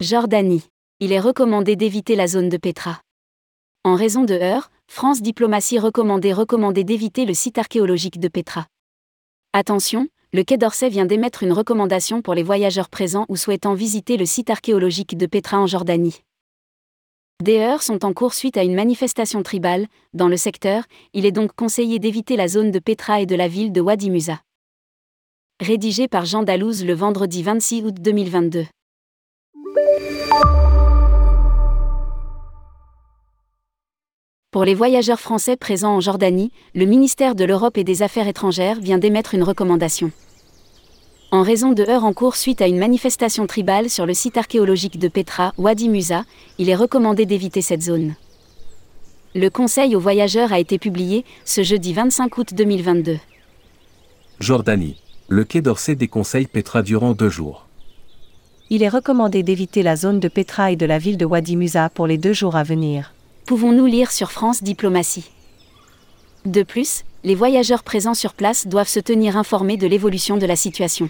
Jordanie. Il est recommandé d'éviter la zone de Petra. En raison de heurts, France Diplomatie recommandé recommandé d'éviter le site archéologique de Petra. Attention, le Quai d'Orsay vient d'émettre une recommandation pour les voyageurs présents ou souhaitant visiter le site archéologique de Petra en Jordanie. Des heurts sont en cours suite à une manifestation tribale, dans le secteur, il est donc conseillé d'éviter la zone de Petra et de la ville de Wadi Musa. Rédigé par Jean Dalouse le vendredi 26 août 2022. Pour les voyageurs français présents en Jordanie, le ministère de l'Europe et des Affaires étrangères vient d'émettre une recommandation. En raison de heurts en cours suite à une manifestation tribale sur le site archéologique de Petra, Wadi Musa, il est recommandé d'éviter cette zone. Le conseil aux voyageurs a été publié ce jeudi 25 août 2022. Jordanie. Le Quai d'Orsay déconseille Petra durant deux jours. Il est recommandé d'éviter la zone de Petra et de la ville de Wadi Musa pour les deux jours à venir. Pouvons-nous lire sur France Diplomatie? De plus, les voyageurs présents sur place doivent se tenir informés de l'évolution de la situation.